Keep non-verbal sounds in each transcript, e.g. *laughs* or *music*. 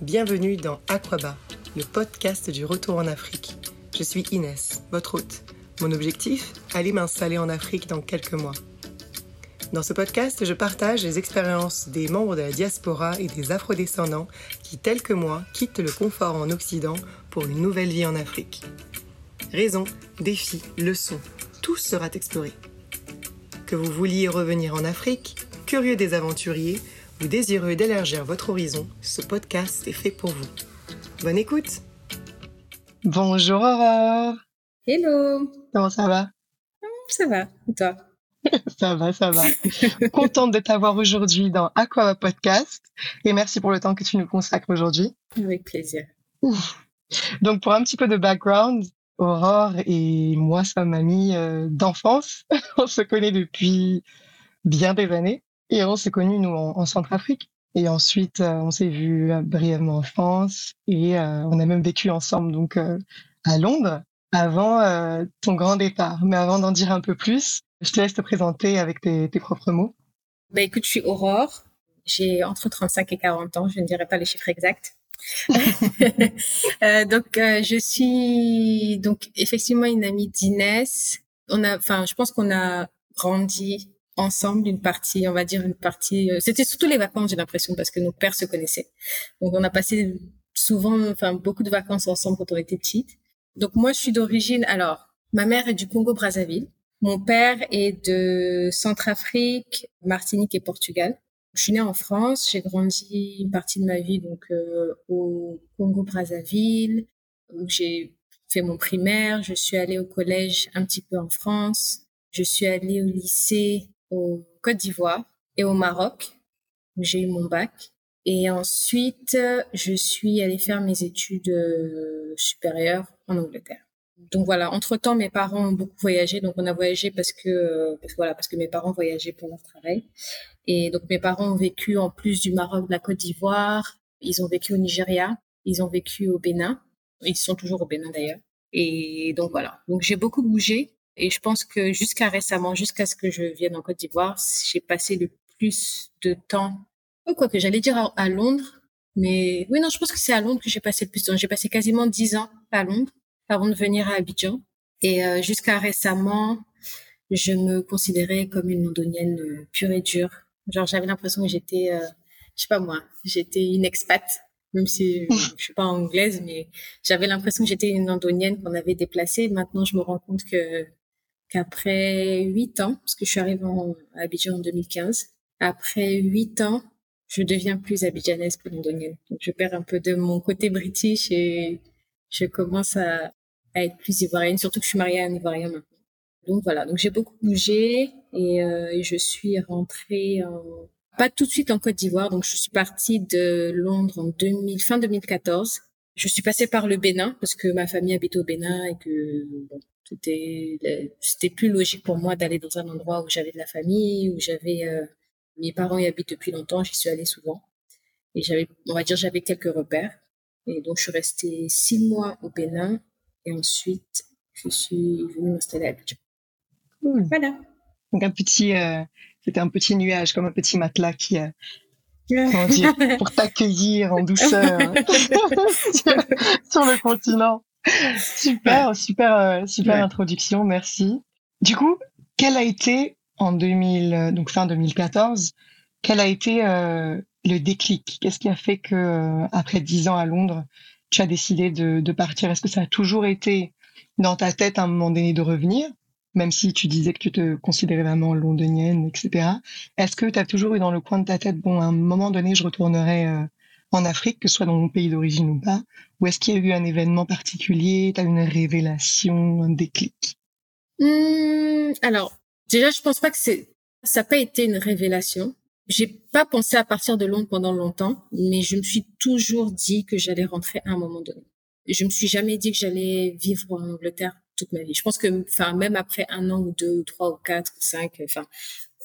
Bienvenue dans Aquaba, le podcast du retour en Afrique. Je suis Inès, votre hôte. Mon objectif Aller m'installer en Afrique dans quelques mois. Dans ce podcast, je partage les expériences des membres de la diaspora et des afrodescendants qui, tels que moi, quittent le confort en Occident pour une nouvelle vie en Afrique. Raisons, défis, leçons, tout sera exploré. Que vous vouliez revenir en Afrique, curieux des aventuriers, ou désireux d'élargir votre horizon, ce podcast est fait pour vous. Bonne écoute Bonjour Aurore Hello Comment ça va? Ça va, et toi? *laughs* Ça va, ça va. *laughs* Contente de t'avoir aujourd'hui dans Aqua Podcast et merci pour le temps que tu nous consacres aujourd'hui. Avec plaisir. Donc pour un petit peu de background, Aurore et moi sommes amis euh, d'enfance. *laughs* On se connaît depuis bien des années. Et on s'est connus, nous, en, Centrafrique. Et ensuite, euh, on s'est vu euh, brièvement en France et euh, on a même vécu ensemble donc à Londres avant ton grand départ. Mais avant d'en dire un peu plus, je te laisse te présenter avec tes, tes propres mots. Bah écoute, je suis Aurore. J'ai entre 35 et 40 ans. Je ne dirai pas les chiffres exacts. *laughs* *laughs* euh, donc, je suis donc effectivement une amie d'Inès. On a, enfin, je pense qu'on a grandi ensemble une partie, on va dire une partie. Euh, c'était surtout les vacances, j'ai l'impression, parce que nos pères se connaissaient. Donc on a passé souvent, enfin beaucoup de vacances ensemble quand on était petites. Donc moi, je suis d'origine. Alors, ma mère est du Congo-Brazzaville. Mon père est de Centrafrique, Martinique et Portugal. Je suis née en France, j'ai grandi une partie de ma vie donc euh, au Congo-Brazzaville, où j'ai fait mon primaire. Je suis allée au collège un petit peu en France. Je suis allée au lycée au Côte d'Ivoire et au Maroc. J'ai eu mon bac. Et ensuite, je suis allée faire mes études euh, supérieures en Angleterre. Donc voilà, entre-temps, mes parents ont beaucoup voyagé. Donc on a voyagé parce que, euh, parce voilà, parce que mes parents voyageaient pour leur travail. Et donc mes parents ont vécu en plus du Maroc, de la Côte d'Ivoire. Ils ont vécu au Nigeria. Ils ont vécu au Bénin. Ils sont toujours au Bénin d'ailleurs. Et donc voilà. Donc j'ai beaucoup bougé. Et je pense que jusqu'à récemment, jusqu'à ce que je vienne en Côte d'Ivoire, j'ai passé le plus de temps, oh, quoi que j'allais dire à, Londres, mais oui, non, je pense que c'est à Londres que j'ai passé le plus de temps. J'ai passé quasiment dix ans à Londres avant de venir à Abidjan. Et euh, jusqu'à récemment, je me considérais comme une londonienne euh, pure et dure. Genre, j'avais l'impression que j'étais, euh, je sais pas moi, j'étais une expat, même si je suis pas anglaise, mais j'avais l'impression que j'étais une londonienne qu'on avait déplacée. Maintenant, je me rends compte que qu'après huit ans, parce que je suis arrivée à Abidjan en 2015, après huit ans, je deviens plus abidjanaise que londonienne. Donc, je perds un peu de mon côté british et je commence à, être plus ivoirienne, surtout que je suis mariée à un ivoirien maintenant. Donc voilà, donc j'ai beaucoup bougé et, euh, je suis rentrée en... pas tout de suite en Côte d'Ivoire, donc je suis partie de Londres en 2000, fin 2014. Je suis passée par le Bénin parce que ma famille habite au Bénin et que bon, c'était c'était plus logique pour moi d'aller dans un endroit où j'avais de la famille, où j'avais euh, mes parents y habitent depuis longtemps, j'y suis allée souvent. Et j'avais on va dire j'avais quelques repères. Et donc je suis restée six mois au Bénin et ensuite je suis venue m'installer à Abidjan. Voilà. Donc un petit euh, c'était un petit nuage comme un petit matelas qui a comment dire, *laughs* pour t'accueillir en douceur *laughs* *laughs* sur le continent super, super, euh, super introduction, merci. Du coup, quel a été en 2000, euh, donc fin 2014, quel a été euh, le déclic? Qu'est-ce qui a fait que après dix ans à Londres, tu as décidé de, de partir? Est-ce que ça a toujours été dans ta tête à un moment donné de revenir, même si tu disais que tu te considérais vraiment londonienne, etc. Est-ce que tu as toujours eu dans le coin de ta tête, bon, à un moment donné, je retournerai en Afrique, que ce soit dans mon pays d'origine ou pas Ou est-ce qu'il y a eu un événement particulier, tu as une révélation, un déclic? Mmh, Alors, déjà, je pense pas que ça n'a pas été une révélation. J'ai pas pensé à partir de Londres pendant longtemps, mais je me suis toujours dit que j'allais rentrer à un moment donné. Je me suis jamais dit que j'allais vivre en Angleterre toute ma vie. Je pense que, enfin, même après un an ou deux ou trois ou quatre ou cinq, enfin,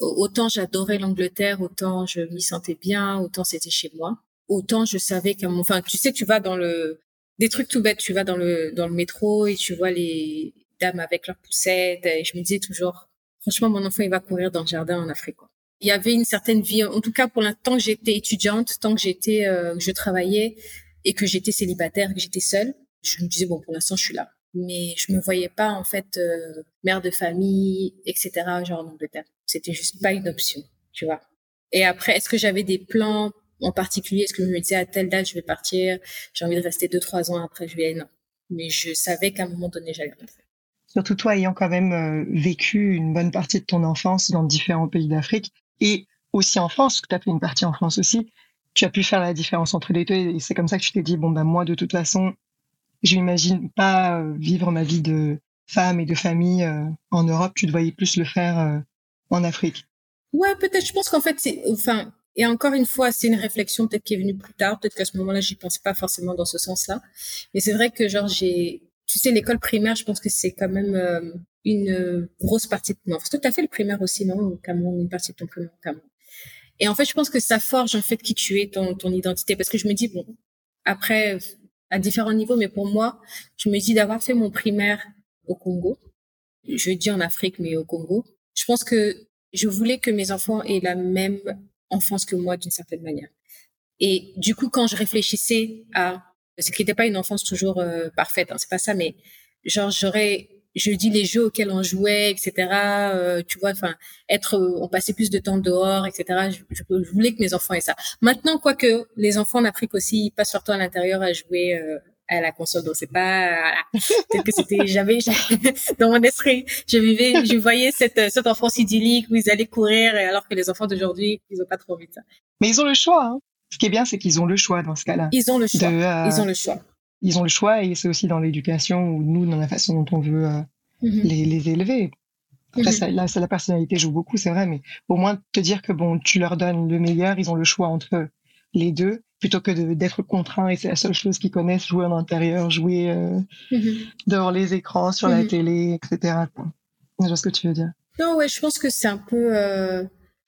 autant j'adorais l'Angleterre, autant je m'y sentais bien, autant c'était chez moi autant je savais qu'à mon, enfin, tu sais, tu vas dans le, des trucs tout bêtes, tu vas dans le, dans le métro et tu vois les dames avec leurs poussettes et je me disais toujours, franchement, mon enfant, il va courir dans le jardin en Afrique, quoi. Il y avait une certaine vie, en tout cas pour l'instant j'étais étudiante, tant que j'étais, euh, je travaillais, et que j'étais célibataire, que j'étais seule, je me disais bon pour l'instant je suis là, mais je me voyais pas en fait euh, mère de famille, etc. Genre en Angleterre, c'était juste pas une option, tu vois. Et après, est-ce que j'avais des plans en particulier Est-ce que je me disais à telle date je vais partir, j'ai envie de rester deux trois ans après je vais non. Mais je savais qu'à un moment donné j'allais rentrer. Surtout toi ayant quand même euh, vécu une bonne partie de ton enfance dans différents pays d'Afrique et aussi en France, tu as fait une partie en France aussi, tu as pu faire la différence entre les deux et c'est comme ça que tu t'es dit bon ben moi de toute façon je n'imagine pas euh, vivre ma vie de femme et de famille euh, en Europe, tu te voyais plus le faire en Afrique. Ouais, peut-être. Je pense qu'en fait, c'est, enfin, et encore une fois, c'est une réflexion peut-être qui est venue plus tard. Peut-être qu'à ce moment-là, j'y pensais pas forcément dans ce sens-là. Mais c'est vrai que genre j'ai, tu sais, l'école primaire, je pense que c'est quand même euh, une grosse partie de non. Tout à fait le primaire aussi, non Au Cameroun, une partie de ton primaire au Cameroun. Et en fait, je pense que ça forge en fait qui tu es, ton, ton identité, parce que je me dis bon, après à différents niveaux, mais pour moi, je me dis d'avoir fait mon primaire au Congo. Je dis en Afrique, mais au Congo. Je pense que je voulais que mes enfants aient la même enfance que moi d'une certaine manière. Et du coup, quand je réfléchissais à, ce qui n'était pas une enfance toujours euh, parfaite, hein, c'est pas ça, mais genre j'aurais, je dis les jeux auxquels on jouait, etc. Euh, tu vois, enfin, être, on passait plus de temps dehors, etc. Je, voulais que mes enfants aient ça. Maintenant, quoique les enfants en Afrique aussi ils passent leur à l'intérieur à jouer. Euh, à la console. Donc c'est pas peut-être que c'était j'avais dans mon esprit, je vivais, je voyais cette cette enfance idyllique où ils allaient courir alors que les enfants d'aujourd'hui, ils ont pas trop envie de ça. Mais ils ont le choix. Hein. Ce qui est bien, c'est qu'ils ont le choix dans ce cas-là. Ils ont le choix. Euh, ils ont le choix. Ils ont le choix et c'est aussi dans l'éducation ou nous dans la façon dont on veut euh, mm-hmm. les, les élever. Après, mm-hmm. ça, là, ça, la personnalité joue beaucoup, c'est vrai, mais au moins te dire que bon, tu leur donnes le meilleur, ils ont le choix entre les deux plutôt que d'être contraint et c'est la seule chose qu'ils connaissent, jouer en intérieur, jouer euh, mm-hmm. devant les écrans, sur la mm-hmm. télé, etc. Je vois ce que tu veux dire. Non, ouais, je pense que c'est un peu... Euh...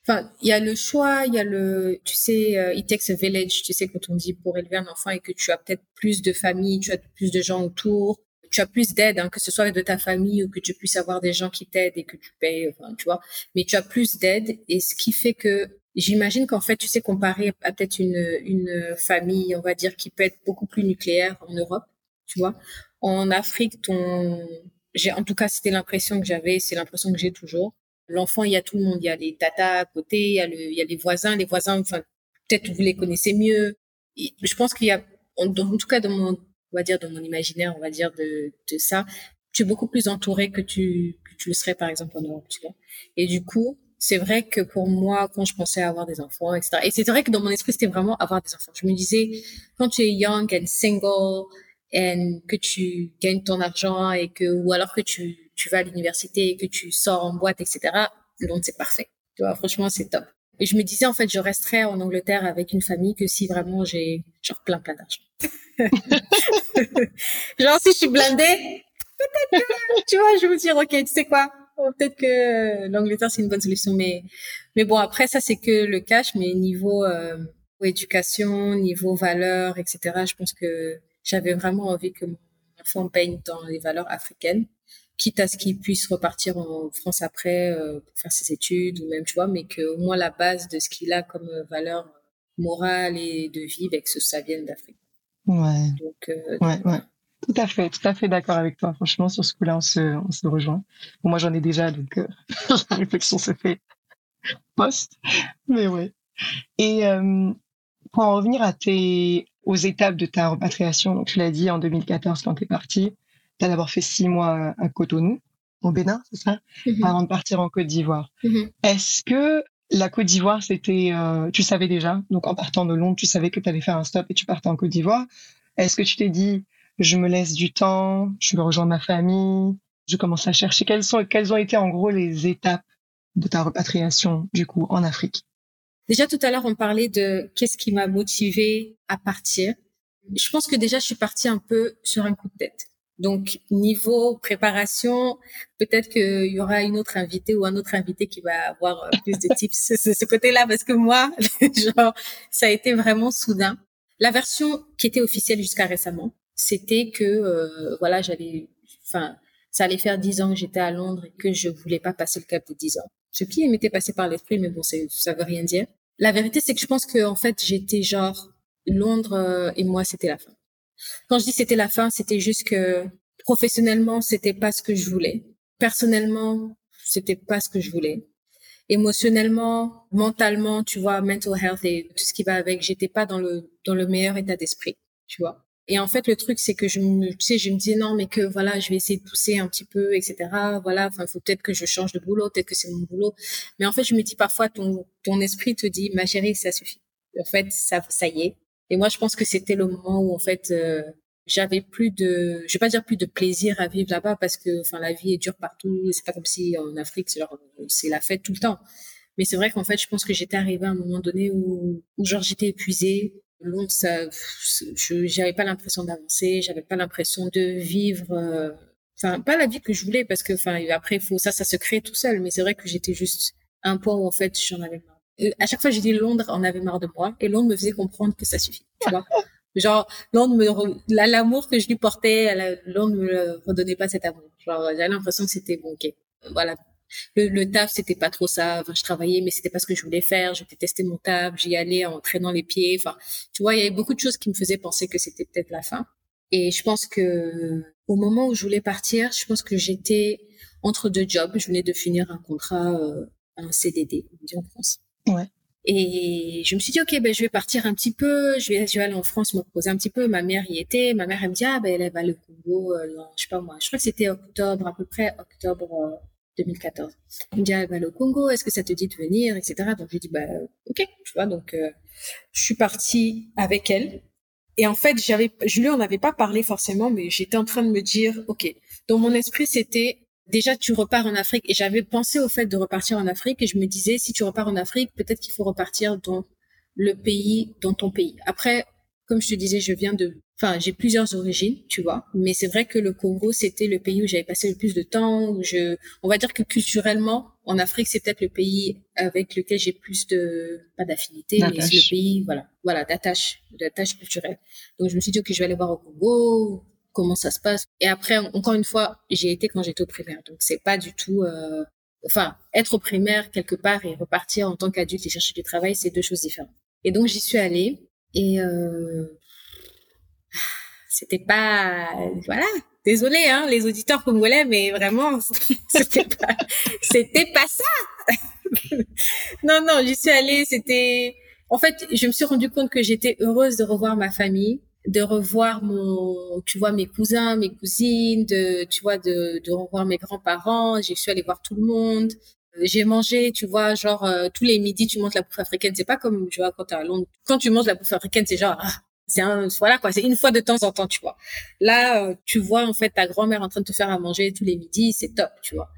Enfin, il y a le choix, il y a le, tu sais, euh, it takes a village, tu sais, quand on dit pour élever un enfant et que tu as peut-être plus de famille, tu as plus de gens autour, tu as plus d'aide, hein, que ce soit de ta famille ou que tu puisses avoir des gens qui t'aident et que tu payes, enfin, tu vois, mais tu as plus d'aide et ce qui fait que J'imagine qu'en fait, tu sais, comparer à peut-être une, une famille, on va dire, qui peut être beaucoup plus nucléaire en Europe, tu vois. En Afrique, ton, j'ai, en tout cas, c'était l'impression que j'avais, c'est l'impression que j'ai toujours. L'enfant, il y a tout le monde, il y a les tatas à côté, il y a le, il y a les voisins, les voisins, enfin, peut-être vous les connaissez mieux. je pense qu'il y a, en, tout cas, dans mon, on va dire, dans mon imaginaire, on va dire de, de ça, tu es beaucoup plus entouré que tu, que tu le serais, par exemple, en Europe, tu vois. Et du coup, c'est vrai que pour moi, quand je pensais avoir des enfants, etc. Et c'est vrai que dans mon esprit, c'était vraiment avoir des enfants. Je me disais, quand tu es young and single, et que tu gagnes ton argent et que, ou alors que tu, tu vas à l'université et que tu sors en boîte, etc. Donc, c'est parfait. Tu vois, franchement, c'est top. Et je me disais, en fait, je resterais en Angleterre avec une famille que si vraiment j'ai, genre, plein, plein d'argent. *laughs* genre, si je suis blindée, peut-être que, tu vois, je vais me dire, OK, tu sais quoi? Peut-être que euh, l'Angleterre c'est une bonne solution, mais mais bon après ça c'est que le cash, mais niveau euh, éducation, niveau valeurs, etc. Je pense que j'avais vraiment envie que mon enfant baigne dans les valeurs africaines, quitte à ce qu'il puisse repartir en France après euh, pour faire ses études ou même tu vois, mais que au moins la base de ce qu'il a comme valeur morale et de vie, ben, que ça vienne d'Afrique. Ouais. Donc, euh, ouais, ouais. Tout à fait, tout à fait d'accord avec toi. Franchement, sur ce coup-là, on se, on se rejoint. moi, j'en ai déjà, donc euh, *laughs* la réflexion se fait post. Mais ouais. Et euh, pour en revenir à tes, aux étapes de ta repatriation, donc tu l'as dit en 2014 quand tu es parti, tu as d'abord fait six mois à Cotonou, au Bénin, c'est ça, mm-hmm. avant de partir en Côte d'Ivoire. Mm-hmm. Est-ce que la Côte d'Ivoire, c'était, euh, tu savais déjà, donc en partant de Londres, tu savais que tu allais faire un stop et tu partais en Côte d'Ivoire? Est-ce que tu t'es dit, je me laisse du temps, je me rejoins ma famille, je commence à chercher quelles sont quelles ont été en gros les étapes de ta repatriation du coup en Afrique. Déjà tout à l'heure on parlait de qu'est-ce qui m'a motivé à partir. Je pense que déjà je suis partie un peu sur un coup de tête. Donc niveau préparation, peut-être qu'il y aura une autre invitée ou un autre invité qui va avoir euh, plus de tips *laughs* ce, ce côté-là parce que moi, *laughs* genre, ça a été vraiment soudain. La version qui était officielle jusqu'à récemment, c'était que euh, voilà, j'allais, enfin, ça allait faire dix ans que j'étais à Londres et que je voulais pas passer le cap de dix ans. Ce qui m'était passé par l'esprit, mais bon, ça veut rien dire. La vérité, c'est que je pense que en fait, j'étais genre Londres euh, et moi, c'était la fin. Quand je dis c'était la fin, c'était juste que professionnellement, c'était pas ce que je voulais. Personnellement, c'était pas ce que je voulais. Émotionnellement, mentalement, tu vois, mental health et tout ce qui va avec, j'étais pas dans le dans le meilleur état d'esprit, tu vois. Et en fait, le truc, c'est que je me, tu sais, je me disais non, mais que voilà, je vais essayer de pousser un petit peu, etc. Voilà, enfin, faut peut-être que je change de boulot, peut-être que c'est mon boulot. Mais en fait, je me dis parfois, ton ton esprit te dit, ma chérie, ça suffit. En fait, ça, ça y est. Et moi, je pense que c'était le moment où, en fait, euh, j'avais plus de, je vais pas dire plus de plaisir à vivre là-bas parce que, enfin, la vie est dure partout. C'est pas comme si en Afrique, c'est genre, c'est la fête tout le temps. Mais c'est vrai qu'en fait, je pense que j'étais arrivée à un moment donné où, où genre, j'étais épuisée. Londres, ça, je, j'avais pas l'impression d'avancer, j'avais pas l'impression de vivre, euh, enfin, pas la vie que je voulais parce que, enfin, après, faut, ça, ça se crée tout seul. Mais c'est vrai que j'étais juste à un point où, en fait, j'en avais marre. à chaque fois, j'ai dit Londres en avait marre de moi et Londres me faisait comprendre que ça suffit, tu vois. *laughs* Genre, Londres me, l'amour que je lui portais, Londres me redonnait pas cet amour. Genre, j'avais l'impression que c'était bon, ok. Voilà. Le, le taf, c'était pas trop ça. Enfin, je travaillais, mais c'était pas ce que je voulais faire. Je détestais mon taf. J'y allais en traînant les pieds. Enfin, tu vois, il y avait beaucoup de choses qui me faisaient penser que c'était peut-être la fin. Et je pense que au moment où je voulais partir, je pense que j'étais entre deux jobs. Je venais de finir un contrat, euh, un CDD, on dit en France. Ouais. Et je me suis dit, OK, ben, je vais partir un petit peu, je vais, je vais aller en France me reposer un petit peu. Ma mère y était. Ma mère, elle me dit, ah, ben, elle va le Congo, euh, je sais pas moi, je crois que c'était octobre, à peu près octobre 2014. Euh, elle me dit, ah, va le Congo, est-ce que ça te dit de venir, etc. Donc, j'ai dit, bah, OK, tu vois, donc, euh, je suis partie avec elle. Et en fait, j'avais, je lui en avais pas parlé forcément, mais j'étais en train de me dire, OK, dans mon esprit, c'était, déjà tu repars en Afrique et j'avais pensé au fait de repartir en Afrique et je me disais si tu repars en Afrique peut-être qu'il faut repartir dans le pays dans ton pays après comme je te disais je viens de enfin j'ai plusieurs origines tu vois mais c'est vrai que le Congo c'était le pays où j'avais passé le plus de temps où je on va dire que culturellement en Afrique c'est peut-être le pays avec lequel j'ai plus de pas d'affinité mais c'est le pays voilà voilà d'attache d'attache culturelle donc je me suis dit que je vais aller voir au Congo comment ça se passe. Et après, encore une fois, j'ai été quand j'étais au primaire. Donc, c'est pas du tout, euh, enfin, être au primaire quelque part et repartir en tant qu'adulte et chercher du travail, c'est deux choses différentes. Et donc, j'y suis allée et euh, c'était pas, voilà. Désolée, hein, les auditeurs congolais, mais vraiment, *laughs* c'était pas, pas ça. *laughs* non, non, j'y suis allée, c'était, en fait, je me suis rendu compte que j'étais heureuse de revoir ma famille, de revoir mon, tu vois, mes cousins, mes cousines, de, tu vois, de, de revoir mes grands-parents. J'ai su aller voir tout le monde. J'ai mangé, tu vois, genre euh, tous les midis tu manges la bouffe africaine. C'est pas comme, tu vois, quand t'es à Londres, quand tu manges la bouffe africaine, c'est genre, ah, c'est un, voilà quoi, c'est une fois de temps en temps, tu vois. Là, euh, tu vois en fait ta grand-mère en train de te faire à manger tous les midis, c'est top, tu vois.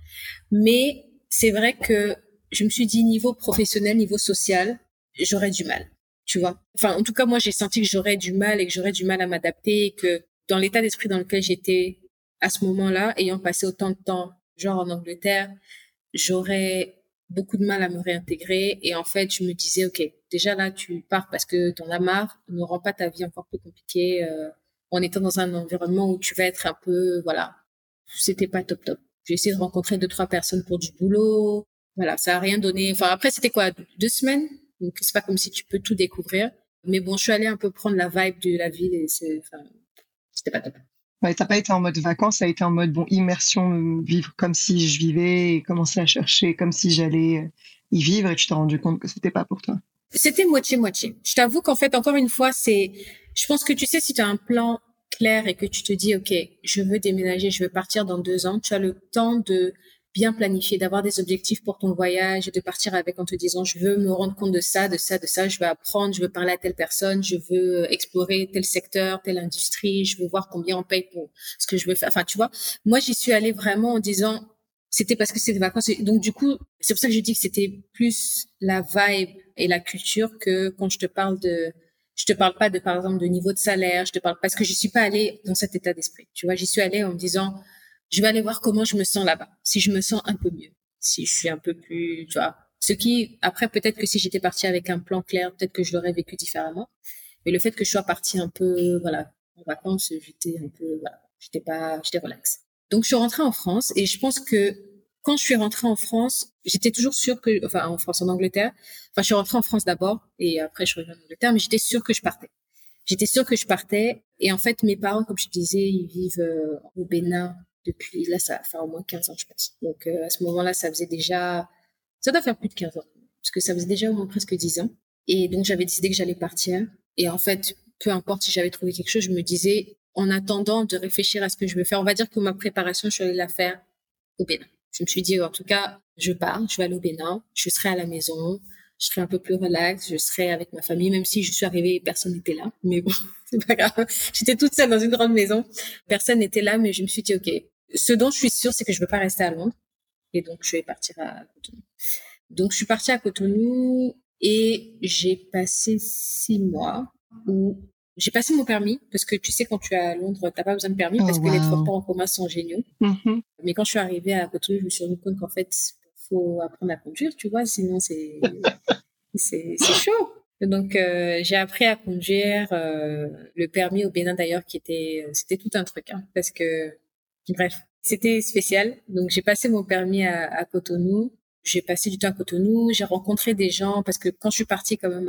Mais c'est vrai que je me suis dit niveau professionnel, niveau social, j'aurais du mal tu vois. Enfin, en tout cas, moi, j'ai senti que j'aurais du mal et que j'aurais du mal à m'adapter et que dans l'état d'esprit dans lequel j'étais à ce moment-là, ayant passé autant de temps, genre en Angleterre, j'aurais beaucoup de mal à me réintégrer. Et en fait, je me disais, OK, déjà là, tu pars parce que t'en as marre, ne rend pas ta vie encore plus compliquée euh, en étant dans un environnement où tu vas être un peu, voilà, c'était pas top top. J'ai essayé de rencontrer deux, trois personnes pour du boulot. Voilà, ça a rien donné. Enfin, après, c'était quoi, deux semaines? Donc c'est pas comme si tu peux tout découvrir. Mais bon, je suis allée un peu prendre la vibe de la ville et c'est, enfin, c'était pas top. T'as pas été en mode vacances, ça a été en mode bon immersion, vivre comme si je vivais et commencer à chercher comme si j'allais euh, y vivre et tu t'es rendu compte que c'était pas pour toi. C'était moitié moitié. Je t'avoue qu'en fait encore une fois c'est, je pense que tu sais si tu as un plan clair et que tu te dis ok je veux déménager, je veux partir dans deux ans, tu as le temps de bien planifier, d'avoir des objectifs pour ton voyage et de partir avec en te disant je veux me rendre compte de ça, de ça, de ça, je veux apprendre, je veux parler à telle personne, je veux explorer tel secteur, telle industrie, je veux voir combien on paye pour ce que je veux faire. Enfin, tu vois, moi j'y suis allée vraiment en disant c'était parce que c'était vacances. Donc du coup, c'est pour ça que je dis que c'était plus la vibe et la culture que quand je te parle de je te parle pas de par exemple de niveau de salaire, je te parle parce que je suis pas allée dans cet état d'esprit. Tu vois, j'y suis allée en me disant je vais aller voir comment je me sens là-bas. Si je me sens un peu mieux, si je suis un peu plus, tu vois. Ce qui, après, peut-être que si j'étais partie avec un plan clair, peut-être que je l'aurais vécu différemment. Mais le fait que je sois partie un peu, voilà, en vacances, j'étais un peu, voilà, j'étais pas, j'étais relax. Donc, je suis rentrée en France et je pense que quand je suis rentrée en France, j'étais toujours sûre que, enfin, en France, en Angleterre, enfin, je suis rentrée en France d'abord et après, je suis revenue en Angleterre, mais j'étais sûre que je partais J'étais sûre que je partais. Et en fait, mes parents, comme je disais, ils vivent euh, au Bénin depuis, là, ça faire au moins 15 ans, je pense. Donc, euh, à ce moment-là, ça faisait déjà, ça doit faire plus de 15 ans. Parce que ça faisait déjà au moins presque 10 ans. Et donc, j'avais décidé que j'allais partir. Et en fait, peu importe si j'avais trouvé quelque chose, je me disais, en attendant de réfléchir à ce que je veux faire, on va dire que ma préparation, je suis allée la faire au Bénin. Je me suis dit, en tout cas, je pars, je vais aller au Bénin, je serai à la maison, je serai un peu plus relax, je serai avec ma famille, même si je suis arrivée, personne n'était là. Mais bon, *laughs* c'est pas grave. J'étais toute seule dans une grande maison. Personne n'était là, mais je me suis dit, OK, ce dont je suis sûre, c'est que je veux pas rester à Londres. Et donc, je vais partir à Cotonou. Donc, je suis partie à Cotonou et j'ai passé six mois où j'ai passé mon permis parce que tu sais quand tu es à Londres t'as pas besoin de permis parce oh, que les transports en commun sont géniaux. Mm-hmm. Mais quand je suis arrivée à Cotonou, je me suis rendu compte qu'en fait faut apprendre à conduire, tu vois, sinon c'est *laughs* c'est chaud. Donc euh, j'ai appris à conduire euh, le permis au Bénin d'ailleurs qui était c'était tout un truc hein, parce que bref c'était spécial. Donc j'ai passé mon permis à, Cotonou. J'ai passé du temps à Cotonou. J'ai rencontré des gens parce que quand je suis partie quand même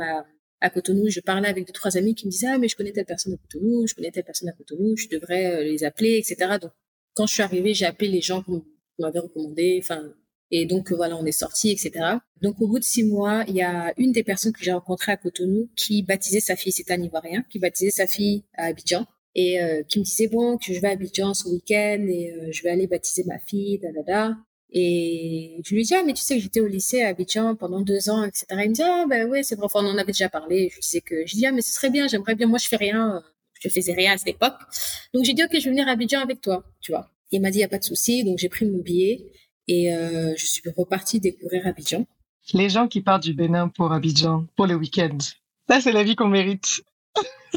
à, Cotonou, je parlais avec deux trois amis qui me disaient ah mais je connais telle personne à Cotonou, je connais telle personne à Cotonou, je devrais euh, les appeler etc. Donc quand je suis arrivée, j'ai appelé les gens qu'on m'avait recommandé, enfin et donc voilà, on est sorti, etc. Donc au bout de six mois, il y a une des personnes que j'ai rencontrées à Cotonou qui baptisait sa fille, c'était un Ivoirien, qui baptisait sa fille à Abidjan et euh, qui me disait bon que je vais à Abidjan ce week-end et euh, je vais aller baptiser ma fille, da da da. Et je lui dis ah mais tu sais que j'étais au lycée à Abidjan pendant deux ans, etc. Il me dit ah ben ouais c'est vrai, enfin, on en avait déjà parlé. Je lui disais que je dis ah mais ce serait bien, j'aimerais bien, moi je fais rien, je faisais rien à cette époque. Donc j'ai dit ok je vais venir à Abidjan avec toi, tu vois. Il m'a dit il y a pas de souci, donc j'ai pris mon billet et euh, je suis repartie découvrir Abidjan. Les gens qui partent du Bénin pour Abidjan, pour le week-end, ça c'est la vie qu'on mérite.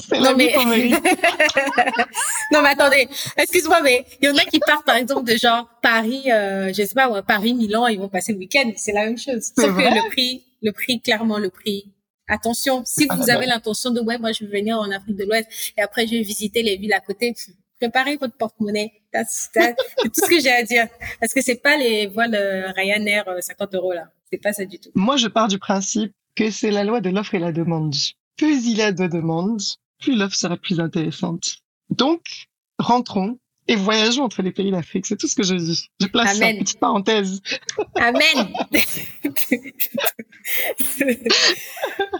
Qu'on mérite. *laughs* non mais attendez, excuse-moi, mais il y en a qui partent par exemple de genre Paris, euh, je sais pas, Paris, Milan, ils vont passer le week-end, c'est la même chose. Sauf que le prix, le prix, clairement le prix. Attention, si vous ah, avez bah. l'intention de ouais, moi je vais venir en Afrique de l'Ouest et après je vais visiter les villes à côté, préparez votre porte-monnaie. C'est tout ce que j'ai à dire. Parce que c'est pas les voiles euh, Ryanair 50 euh, euros là. C'est pas ça du tout. Moi, je pars du principe que c'est la loi de l'offre et la demande. Plus il y a de demandes, plus l'offre sera plus intéressante. Donc, rentrons et voyageons entre les pays d'Afrique. C'est tout ce que je dis. Je place une petite parenthèse. Amen. *laughs*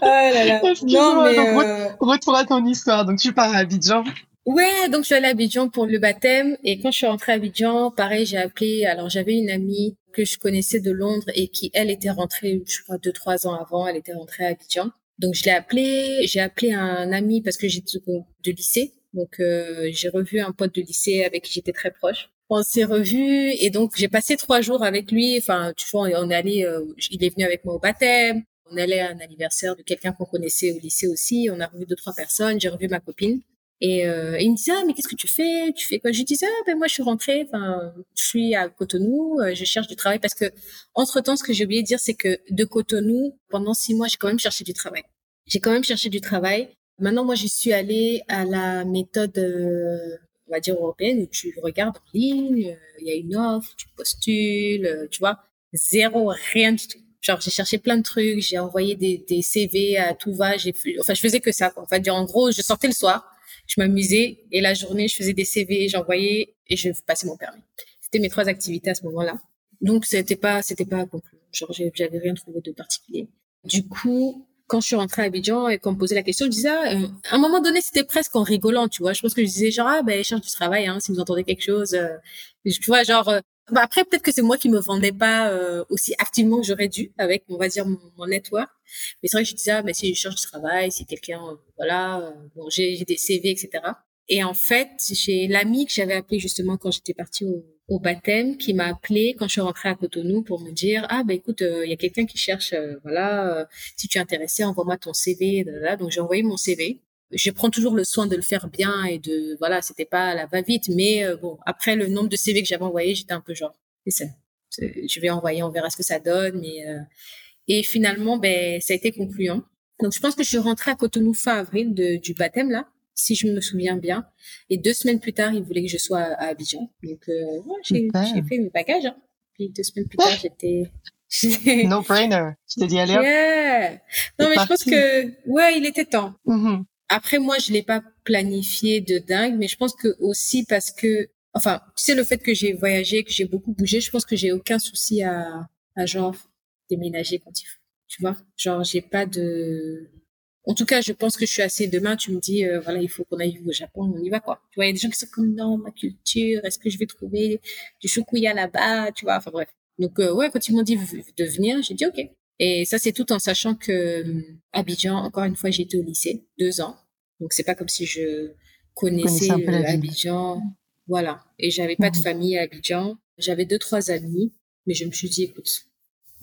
oh là là. Non, mais euh, retour à ton histoire. Donc, tu pars à Abidjan. Ouais, donc je suis allée à Abidjan pour le baptême et quand je suis rentrée à Abidjan, pareil, j'ai appelé. Alors j'avais une amie que je connaissais de Londres et qui elle était rentrée, je crois deux trois ans avant, elle était rentrée à Abidjan. Donc je l'ai appelé, j'ai appelé un ami parce que j'étais de lycée, donc euh, j'ai revu un pote de lycée avec qui j'étais très proche. On s'est revus et donc j'ai passé trois jours avec lui. Enfin, tu vois, on est allé, euh, il est venu avec moi au baptême. On allait à un anniversaire de quelqu'un qu'on connaissait au lycée aussi. On a revu deux trois personnes. J'ai revu ma copine. Et, euh, il me disait ah mais qu'est-ce que tu fais? Tu fais quoi? Je disais ah ben moi je suis rentrée, enfin je suis à Cotonou, euh, je cherche du travail parce que entre temps ce que j'ai oublié de dire c'est que de Cotonou pendant six mois j'ai quand même cherché du travail. J'ai quand même cherché du travail. Maintenant moi j'y suis allée à la méthode euh, on va dire européenne où tu regardes en ligne, euh, il y a une offre, tu postules, euh, tu vois, zéro rien du tout. Genre j'ai cherché plein de trucs, j'ai envoyé des, des CV à tout va, j'ai enfin je faisais que ça quoi. Enfin en gros je sortais le soir je m'amusais et la journée, je faisais des CV, j'envoyais et je passais mon permis. C'était mes trois activités à ce moment-là. Donc c'était pas c'était pas conclu. Genre j'avais rien trouvé de particulier. Du coup, quand je suis rentrée à Abidjan et qu'on me posait la question, je disais, ah, euh, à un moment donné, c'était presque en rigolant, tu vois. Je pense que je disais genre, ah, ben, cherche du travail, hein, si vous entendez quelque chose. Euh, tu vois, genre, euh, bah après, peut-être que c'est moi qui me vendais pas euh, aussi activement que j'aurais dû avec, on va dire, mon, mon network. Mais c'est vrai que je disais, ah, mais si je cherche du travail, si quelqu'un, euh, voilà, euh, bon, j'ai des CV, etc. Et en fait, j'ai l'ami que j'avais appelé justement quand j'étais partie au, au, baptême, qui m'a appelé quand je suis rentrée à Cotonou pour me dire, ah, ben écoute, il y a quelqu'un qui cherche, voilà, si tu es intéressé, envoie-moi ton CV. Donc j'ai envoyé mon CV je prends toujours le soin de le faire bien et de voilà c'était pas la va vite mais euh, bon après le nombre de CV que j'avais envoyé j'étais un peu genre c'est ça. Je vais envoyer on verra ce que ça donne mais euh, et finalement ben ça a été concluant. Donc je pense que je suis rentrée à Cotonou fin avril de, du baptême là si je me souviens bien. Et deux semaines plus tard ils voulaient que je sois à, Abidjan. Donc euh, j'ai fait mes bagages hein. puis deux semaines plus tard j'étais *laughs* no brainer. Je t'ai dit allez Non, mais je pense que, ouais, il était temps. Mm-hmm. Après, moi, je l'ai pas planifié de dingue, mais je pense que aussi parce que, enfin, tu sais, le fait que j'ai voyagé, que j'ai beaucoup bougé, je pense que j'ai aucun souci à, à genre déménager quand il faut. Tu vois, genre j'ai pas de. En tout cas, je pense que je suis assez. Demain, tu me dis, euh, voilà, il faut qu'on aille au Japon, on y va quoi. Tu vois, il y a des gens qui sont comme non, ma culture, est-ce que je vais trouver du chokuya là-bas, tu vois. Enfin bref. Donc euh, ouais, quand ils m'ont dit de venir, j'ai dit ok. Et ça, c'est tout en sachant que euh, Abidjan, encore une fois, j'étais au lycée, deux ans. Donc, c'est pas comme si je connaissais euh, Abidjan. Voilà. Et j'avais pas de mhm. famille à Abidjan. J'avais deux, trois amis. Mais je me suis dit, écoute,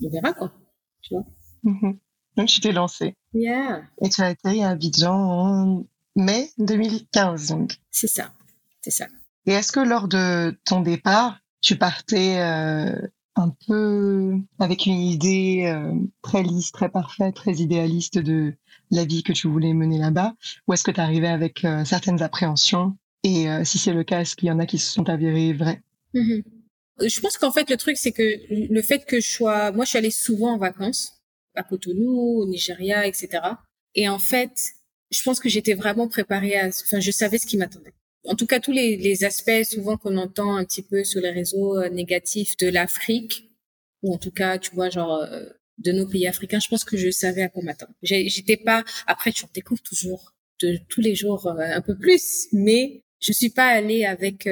on verra, quoi. Tu vois? Mhm. Donc, tu t'es lancée. Yeah. Et tu as atterri à Abidjan en mai 2015, donc. C'est ça. C'est ça. Et est-ce que lors de ton départ, tu partais euh, un peu avec une idée euh, très lisse, très parfaite, très idéaliste de la vie que tu voulais mener là-bas Ou est-ce que tu arrivais avec euh, certaines appréhensions? Et euh, si c'est le cas, est-ce qu'il y en a qui se sont avérées vraies? Mm-hmm. Je pense qu'en fait, le truc, c'est que le fait que je sois... Moi, je suis allée souvent en vacances, à Cotonou, au Nigeria, etc. Et en fait, je pense que j'étais vraiment préparée à... Enfin, je savais ce qui m'attendait en tout cas tous les, les aspects souvent qu'on entend un petit peu sur les réseaux euh, négatifs de l'Afrique ou en tout cas tu vois genre euh, de nos pays africains je pense que je savais à quoi m'attendre. J'étais pas après tu découvres toujours de tous les jours euh, un peu plus mais je suis pas allée avec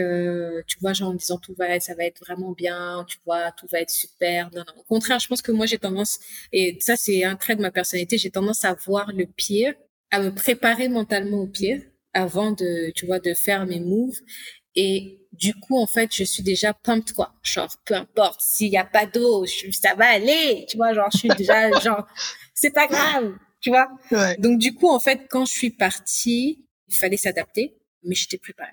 tu vois genre en disant tout va ça va être vraiment bien tu vois tout va être super. Non non. Au contraire je pense que moi j'ai tendance et ça c'est un trait de ma personnalité j'ai tendance à voir le pire à me préparer mentalement au pire avant de, tu vois, de faire mes moves. Et du coup, en fait, je suis déjà pumped, quoi. Genre, peu importe, s'il y a pas d'eau, ça va aller. Tu vois, genre, je suis déjà, *laughs* genre, c'est pas grave. Tu vois? Donc, du coup, en fait, quand je suis partie, il fallait s'adapter, mais j'étais préparée.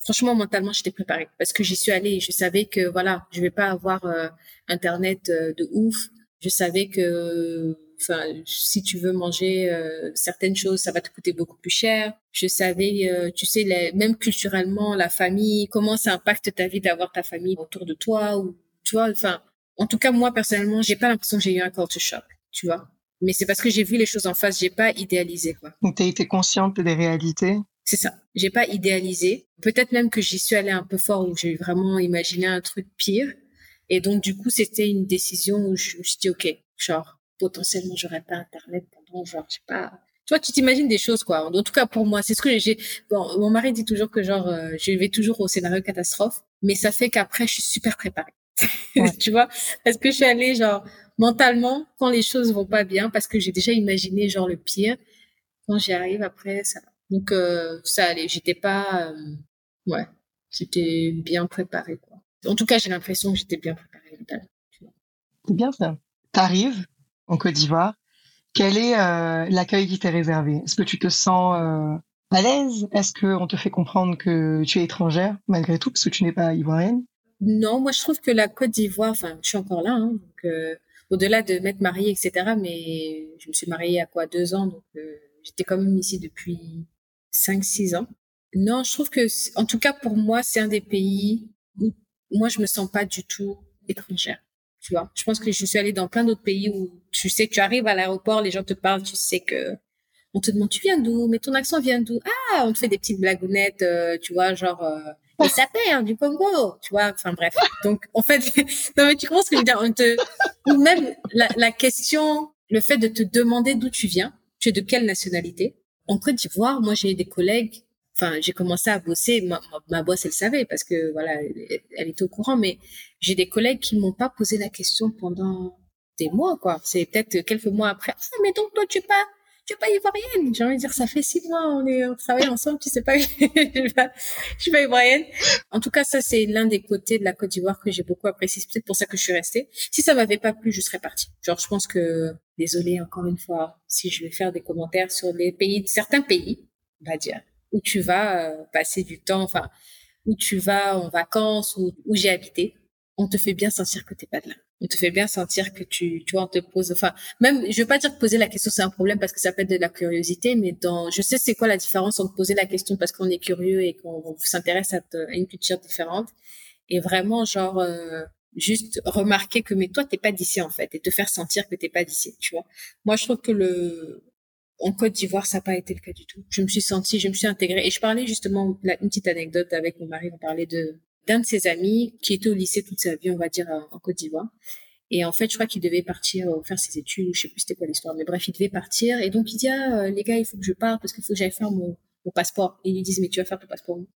Franchement, mentalement, j'étais préparée parce que j'y suis allée. Je savais que, voilà, je vais pas avoir euh, Internet euh, de ouf. Je savais que Enfin, si tu veux manger euh, certaines choses, ça va te coûter beaucoup plus cher. Je savais, euh, tu sais, les, même culturellement, la famille, comment ça impacte ta vie d'avoir ta famille autour de toi ou tu vois. Enfin, en tout cas, moi personnellement, j'ai pas l'impression que j'ai eu un culture shock, tu vois. Mais c'est parce que j'ai vu les choses en face, j'ai pas idéalisé quoi. Donc t'as été consciente des réalités? C'est ça. J'ai pas idéalisé. Peut-être même que j'y suis allée un peu fort où j'ai vraiment imaginé un truc pire. Et donc du coup, c'était une décision où je me suis dit ok, genre potentiellement j'aurais pas internet pendant genre je sais pas. Tu vois tu t'imagines des choses quoi. En tout cas pour moi c'est ce que j'ai bon mon mari dit toujours que genre euh, je vais toujours au scénario catastrophe mais ça fait qu'après je suis super préparée. *laughs* Tu vois? Parce que je suis allée genre mentalement quand les choses vont pas bien parce que j'ai déjà imaginé genre le pire quand j'y arrive après ça donc euh, ça allait. J'étais pas euh, ouais j'étais bien préparée quoi. En tout cas j'ai l'impression que j'étais bien préparée c'est bien ça. T'arrives en Côte d'Ivoire. Quel est euh, l'accueil qui t'est réservé? Est-ce que tu te sens euh, à l'aise? Est-ce qu'on te fait comprendre que tu es étrangère malgré tout parce que tu n'es pas ivoirienne? Non, moi je trouve que la Côte d'Ivoire, enfin je suis encore là, hein, donc euh, au-delà de m'être mariée, etc. Mais je me suis mariée à quoi? Deux ans, donc j'étais quand même ici depuis cinq, six ans. Non, je trouve que, en tout cas pour moi, c'est un des pays où moi je me sens pas du tout étrangère. Tu vois, je pense que je suis allée dans plein d'autres pays où tu sais tu arrives à l'aéroport, les gens te parlent, tu sais que on te demande tu viens d'où, mais ton accent vient d'où? Ah, on te fait des petites blagounettes, euh, tu vois, genre euh, ça hein, du Congo, tu vois. Enfin bref. Donc en fait, *laughs* non mais tu comprends ce que je veux dire. On te ou même la, la question, le fait de te demander d'où tu viens, tu es de quelle nationalité? En Côte d'Ivoire, moi j'ai des collègues enfin j'ai commencé à bosser ma, ma, boss elle savait parce que voilà elle, était au courant mais j'ai des collègues qui m'ont pas posé la question pendant des mois quoi. C'est peut-être quelques mois après. Ah, mais donc toi tu es pas tu es pas ivoirienne. J'ai envie de dire ça fait six mois on est on travaille ensemble tu sais *laughs* pas je suis pas ivoirienne. En tout cas ça c'est l'un des côtés de la Côte d'Ivoire que j'ai beaucoup apprécié. C'est peut-être pour ça que je suis restée. Si ça m'avait pas plu je serais partie. Genre je pense que désolée encore une fois si je vais faire des commentaires sur les pays certains pays on va dire où tu vas euh, passer du temps, enfin, où tu vas en vacances, ou où j'ai habité, on te fait bien sentir que t'es pas de là. On te fait bien sentir que tu, tu vois, on te pose, enfin, même, je veux pas dire que poser la question c'est un problème parce que ça peut être de la curiosité, mais dans, je sais c'est quoi la différence entre poser la question parce qu'on est curieux et qu'on s'intéresse à, une culture différente et vraiment genre euh, juste remarquer que mais toi t'es pas d'ici en fait et te faire sentir que t'es pas d'ici, tu vois. Moi je trouve que le En Côte d'Ivoire, ça n'a pas été le cas du tout. Je me suis sentie, je me suis intégrée. Et je parlais justement, une petite anecdote avec mon mari, on parlait de d'un de ses amis qui était au lycée toute sa vie, on va dire, en Côte d'Ivoire. Et en fait, je crois qu'il devait partir euh, faire ses études, je sais plus c'était quoi l'histoire, mais bref, il devait partir. Et donc, il dit, ah, euh, les gars, il faut que je parte parce qu'il faut que j'aille faire mon, mon passeport. Et ils disent, mais tu vas faire ton passeport où?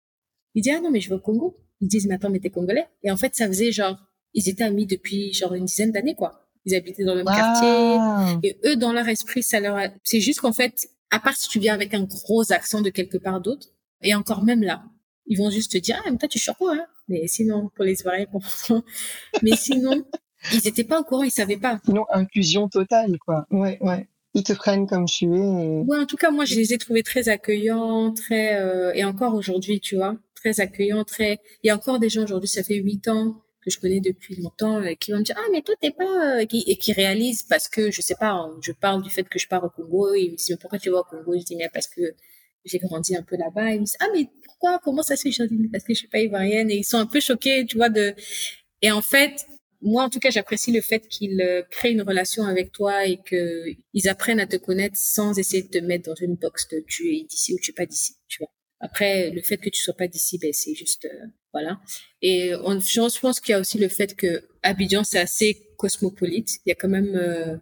Il dit, ah non, mais je vais au Congo. Ils disent, mais attends, mais t'es congolais? Et en fait, ça faisait genre, ils étaient amis depuis genre une dizaine d'années, quoi. Ils habitaient dans le même quartier. Et eux, dans leur esprit, ça leur a... c'est juste qu'en fait, à part si tu viens avec un gros accent de quelque part d'autre, et encore même là, ils vont juste te dire, ah, mais toi, tu quoi, hein? Mais sinon, pour les Ivoiriens, comprends. *laughs* mais sinon, ils n'étaient pas au courant, ils savaient pas. Sinon, inclusion totale, quoi. Ouais, ouais. Ils te prennent comme tu es. Et... Ouais, en tout cas, moi, je les ai trouvés très accueillants, très, euh... et encore aujourd'hui, tu vois, très accueillants, très, il y a encore des gens aujourd'hui, ça fait huit ans, que je connais depuis longtemps euh, qui vont me dire ah mais toi t'es pas euh, et qui réalisent parce que je sais pas je parle du fait que je pars au Congo et ils me disent mais pourquoi tu vas au Congo? Je dis mais parce que j'ai grandi un peu là-bas. Ils me disent ah mais pourquoi comment ça se fait parce que je suis pas ivoirienne? Et ils sont un peu choqués tu vois de et en fait moi en tout cas j'apprécie le fait qu'ils euh, créent une relation avec toi et que ils apprennent à te connaître sans essayer de te mettre dans une box de tu es d'ici ou tu es pas d'ici tu vois après, le fait que tu sois pas d'ici, ben, c'est juste, euh, voilà. Et on, je pense qu'il y a aussi le fait que Abidjan, c'est assez cosmopolite. Il y a quand même euh,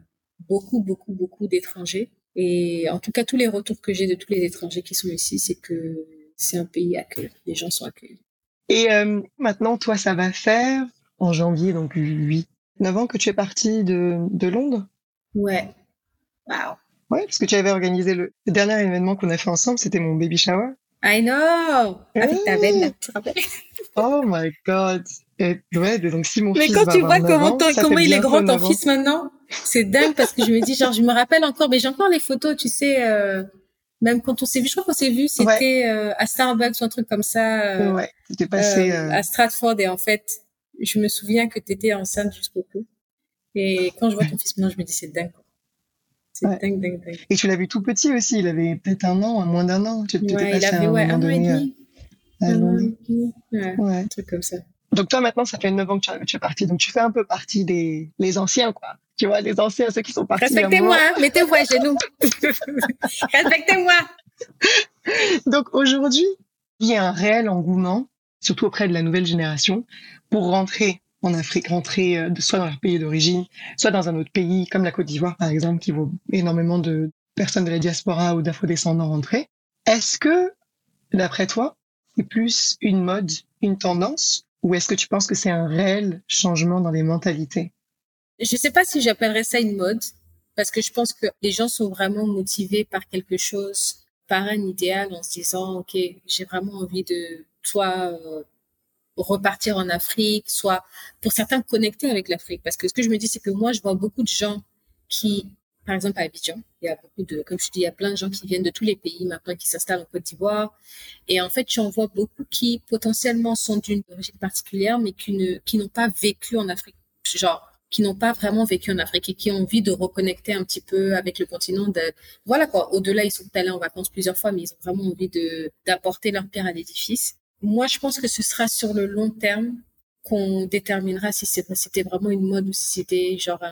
beaucoup, beaucoup, beaucoup d'étrangers. Et en tout cas, tous les retours que j'ai de tous les étrangers qui sont ici, c'est que c'est un pays accueillant. Les gens sont accueillis. Et euh, maintenant, toi, ça va faire en janvier, donc 8, 9 ans que tu es partie de, de Londres? Ouais. Waouh. Ouais, parce que tu avais organisé le, le dernier événement qu'on a fait ensemble, c'était mon baby shower. I know. Avec ta veine, Oh my god. Et ouais, donc si mon Mais fils quand tu vois comment, comment il est grand ton fils maintenant, c'est dingue parce que je me dis genre je me rappelle encore mais j'ai encore les photos, tu sais euh, même quand on s'est vu, je crois qu'on s'est vu, c'était euh, à Starbucks ou un truc comme ça. Euh, ouais, c'était passé euh, à Stratford et en fait, je me souviens que tu étais enceinte jusqu'au cou. Et quand je vois ton fils maintenant, je me dis c'est dingue. C'est dingue, dingue, dingue. Et tu l'as vu tout petit aussi, il avait peut-être un an, moins d'un an. Tu ouais, il avait ouais, un, an et demi. Euh, un an et demi. Ouais, un truc comme ça. Donc toi maintenant, ça fait 9 ans que tu, es parti, donc tu fais un peu partie des les anciens, quoi. Tu vois, les anciens, ceux qui sont partis. Respectez-moi, hein, mettez-vous à genoux. *laughs* Respectez-moi. donc aujourd'hui, il y a un réel engouement, surtout auprès de la nouvelle génération, pour rentrer en Afrique, rentrer euh, soit dans leur pays d'origine, soit dans un autre pays, comme la Côte d'Ivoire par exemple, qui voit énormément de personnes de la diaspora ou d'afro-descendants rentrer. Est-ce que, d'après toi, c'est plus une mode, une tendance, ou est-ce que tu penses que c'est un réel changement dans les mentalités? Je ne sais pas si j'appellerais ça une mode, parce que je pense que les gens sont vraiment motivés par quelque chose, par un idéal, en se disant, OK, j'ai vraiment envie de, toi, euh, repartir en Afrique, soit pour certains connecter avec l'Afrique. Parce que ce que je me dis, c'est que moi, je vois beaucoup de gens qui, par exemple, à Abidjan, il y a beaucoup de, comme je dis, il y a plein de gens qui viennent de tous les pays maintenant qui s'installent en Côte d'Ivoire. Et en fait, j'en vois beaucoup qui potentiellement sont d'une origine particulière, mais qui ne, qui n'ont pas vécu en Afrique. Genre, qui n'ont pas vraiment vécu en Afrique et qui ont envie de reconnecter un petit peu avec le continent. De, voilà quoi. Au-delà, ils sont allés en vacances plusieurs fois, mais ils ont vraiment envie de d'apporter leur pierre à l'édifice. Moi, je pense que ce sera sur le long terme qu'on déterminera si c'était vraiment une mode ou si c'était genre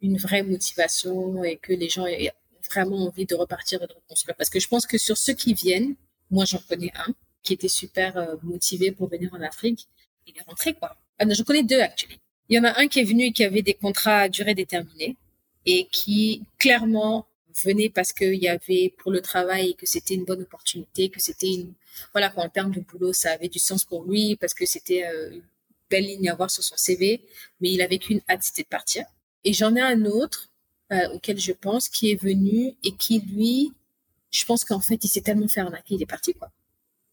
une vraie motivation et que les gens aient vraiment envie de repartir et de reconstruire. Parce que je pense que sur ceux qui viennent, moi j'en connais un qui était super euh, motivé pour venir en Afrique. Il est rentré quoi. Ah, je connais deux actuellement. Il y en a un qui est venu et qui avait des contrats à durée déterminée et qui clairement venait parce qu'il y avait pour le travail que c'était une bonne opportunité, que c'était une voilà, en termes de boulot, ça avait du sens pour lui parce que c'était euh, une belle ligne à voir sur son CV, mais il avait qu'une hâte, c'était de partir. Et j'en ai un autre euh, auquel je pense qui est venu et qui lui, je pense qu'en fait, il s'est tellement fait arnaquer, il est parti quoi.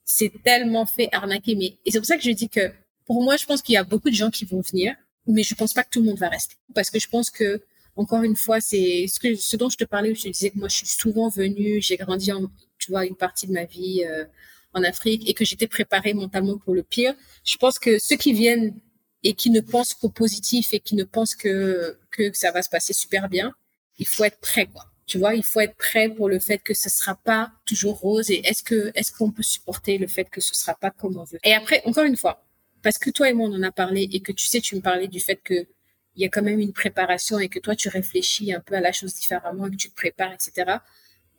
Il s'est tellement fait arnaquer, mais et c'est pour ça que je dis que pour moi, je pense qu'il y a beaucoup de gens qui vont venir, mais je pense pas que tout le monde va rester parce que je pense que encore une fois, c'est ce que ce dont je te parlais où je te disais que moi je suis souvent venue, j'ai grandi en, tu vois, une partie de ma vie euh, en Afrique et que j'étais préparée mentalement pour le pire. Je pense que ceux qui viennent et qui ne pensent qu'au positif et qui ne pensent que, que ça va se passer super bien, il faut être prêt, quoi. Tu vois, il faut être prêt pour le fait que ce sera pas toujours rose et est-ce que, est-ce qu'on peut supporter le fait que ce sera pas comme on veut? Et après, encore une fois, parce que toi et moi, on en a parlé et que tu sais, tu me parlais du fait que il y a quand même une préparation et que toi, tu réfléchis un peu à la chose différemment et que tu te prépares, etc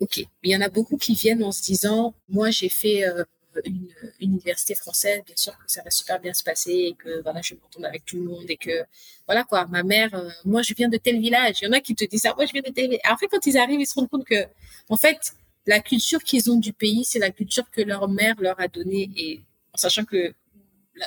ok. Il y en a beaucoup qui viennent en se disant, moi j'ai fait euh, une, université française, bien sûr que ça va super bien se passer et que voilà, je m'entends avec tout le monde et que voilà quoi. Ma mère, euh, moi je viens de tel village. Il y en a qui te disent ça, moi je viens de tel. Village. Après quand ils arrivent, ils se rendent compte que en fait la culture qu'ils ont du pays, c'est la culture que leur mère leur a donnée et en sachant que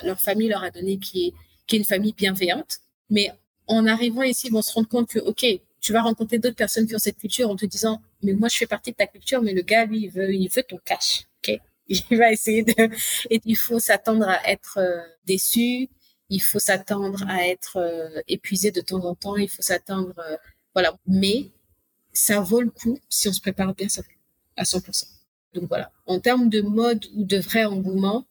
leur famille leur a donné qui est qui est une famille bienveillante. Mais en arrivant ici, ils vont se rendre compte que ok, tu vas rencontrer d'autres personnes qui ont cette culture en te disant mais moi je fais partie de ta culture, mais le gars lui il veut il veut ton cash, ok? *laughs* Il va essayer de et il faut s'attendre à être euh, déçu il faut s'attendre à être euh, épuisé de temps en temps il faut s'attendre euh, voilà. Mais ça vaut le coup si on se prépare bien à 100% donc voilà. En termes de mode ou de vrai engouement